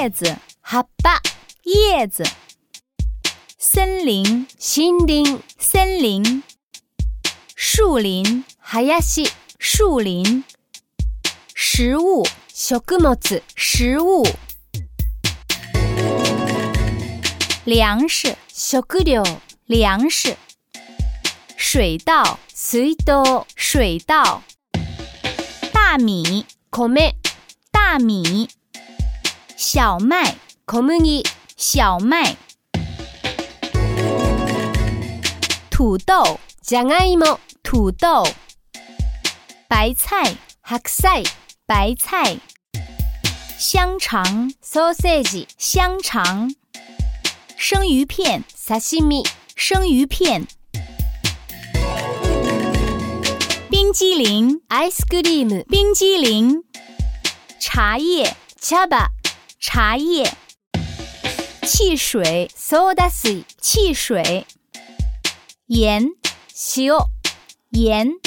叶子，ハバ。叶子，森林，森林，森林，树林，ハヤシ。树林，食物，食物，粮食，食料，粮食，水稻，水稻，水稻，大米，コメ，大米。小麦，小麦，小麦，土豆，ジャガイモ。土豆，白菜，白菜，白菜，香肠，u s a g e 香肠，生鱼片，サシミ。生鱼片，冰激凌，c e cream，冰激凌，茶叶，チャ茶叶，汽水 （soda 水），汽水，盐 s h o 盐。